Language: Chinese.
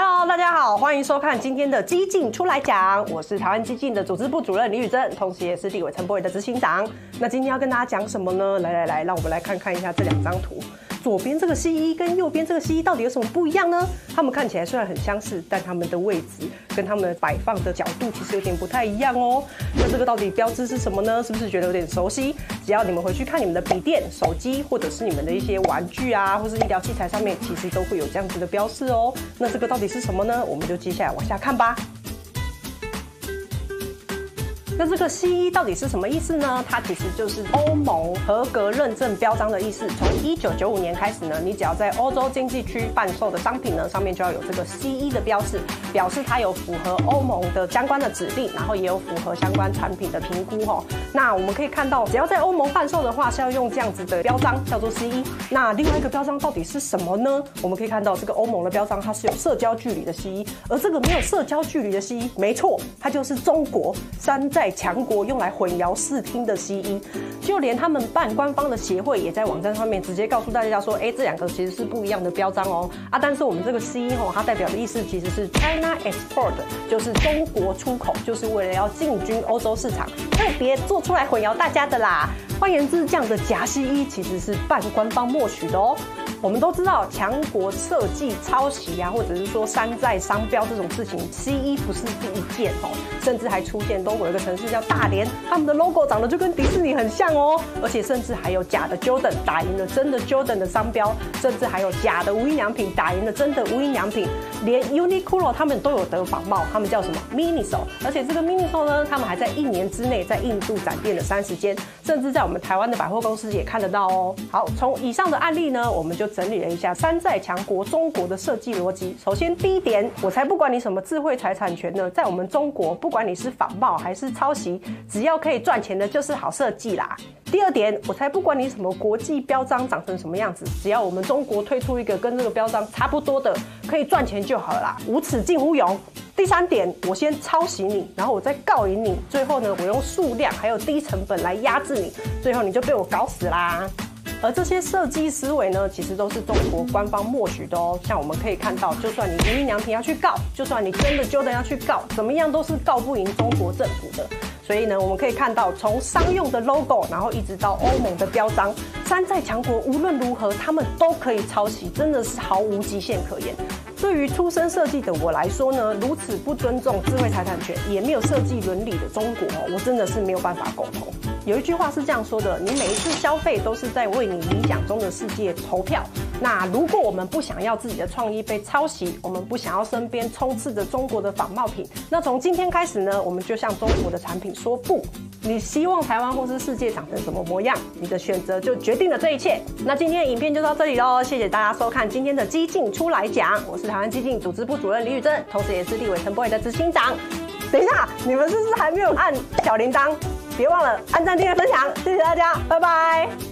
Hello，大家好，欢迎收看今天的激进出来讲，我是台湾激进的组织部主任李宇珍，同时也是地委陈柏伟的执行长。那今天要跟大家讲什么呢？来来来，让我们来看看一下这两张图。左边这个 CE 跟右边这个 CE 到底有什么不一样呢？它们看起来虽然很相似，但它们的位置跟它们摆放的角度其实有点不太一样哦。那这个到底标志是什么呢？是不是觉得有点熟悉？只要你们回去看你们的笔电、手机，或者是你们的一些玩具啊，或是医疗器材上面，其实都会有这样子的标示哦。那这个到底是什么呢？我们就接下来往下看吧。那这个 CE 到底是什么意思呢？它其实就是欧盟合格认证标章的意思。从一九九五年开始呢，你只要在欧洲经济区贩售的商品呢，上面就要有这个 CE 的标示，表示它有符合欧盟的相关的指令，然后也有符合相关产品的评估哦。那我们可以看到，只要在欧盟贩售的话，是要用这样子的标章，叫做 CE。那另外一个标章到底是什么呢？我们可以看到，这个欧盟的标章它是有社交距离的 CE，而这个没有社交距离的 CE，没错，它就是中国山寨强国用来混淆视听的 CE，就连他们办官方的协会也在网站上面直接告诉大家说，哎，这两个其实是不一样的标章哦。啊，但是我们这个 CE 哦，它代表的意思其实是 China Export，就是中国出口，就是为了要进军欧洲市场，特别做出来混淆大家的啦。换言之，这样的假 CE 其实是半官方默许的哦。我们都知道，强国设计抄袭啊，或者是说山寨商标这种事情，CE 不是第一件哦，甚至还出现中国有个城市叫大连，他们的 logo 长得就跟迪士尼很像哦，而且甚至还有假的 Jordan 打赢了真的 Jordan 的商标，甚至还有假的无印良品打赢了真的无印良品，连 Uniqlo 他们都有得仿冒，他们叫什么 Miniso，而且这个 Miniso 呢，他们还在一年之内在印度展店了三十间，甚至在我们台湾的百货公司也看得到哦。好，从以上的案例呢，我们就整理了一下山寨强国中国的设计逻辑。首先，第一点，我才不管你什么智慧财产权呢，在我们中国，不管你是仿冒还是抄抄袭，只要可以赚钱的，就是好设计啦。第二点，我才不管你什么国际标章长成什么样子，只要我们中国推出一个跟这个标章差不多的，可以赚钱就好了啦。无耻近乎勇。第三点，我先抄袭你，然后我再告赢你，最后呢，我用数量还有低成本来压制你，最后你就被我搞死啦。而这些设计思维呢，其实都是中国官方默许的哦。像我们可以看到，就算你无印良品要去告，就算你真的 Jordan 要去告，怎么样都是告不赢中国政府的。所以呢，我们可以看到，从商用的 logo，然后一直到欧盟的标章，山寨强国无论如何，他们都可以抄袭，真的是毫无极限可言。对于出身设计的我来说呢，如此不尊重智慧财产权，也没有设计伦理的中国，我真的是没有办法苟同。有一句话是这样说的：你每一次消费都是在为你理想中的世界投票。那如果我们不想要自己的创意被抄袭，我们不想要身边充斥着中国的仿冒品，那从今天开始呢，我们就向中国的产品说不。你希望台湾或是世界长成什么模样，你的选择就决定了这一切。那今天的影片就到这里喽，谢谢大家收看今天的激进出来讲，我是台湾激进组织部主任李宇珍，同时也是立委陈柏惟的执行长。等一下，你们是不是还没有按小铃铛？别忘了按赞、订阅、分享，谢谢大家，拜拜。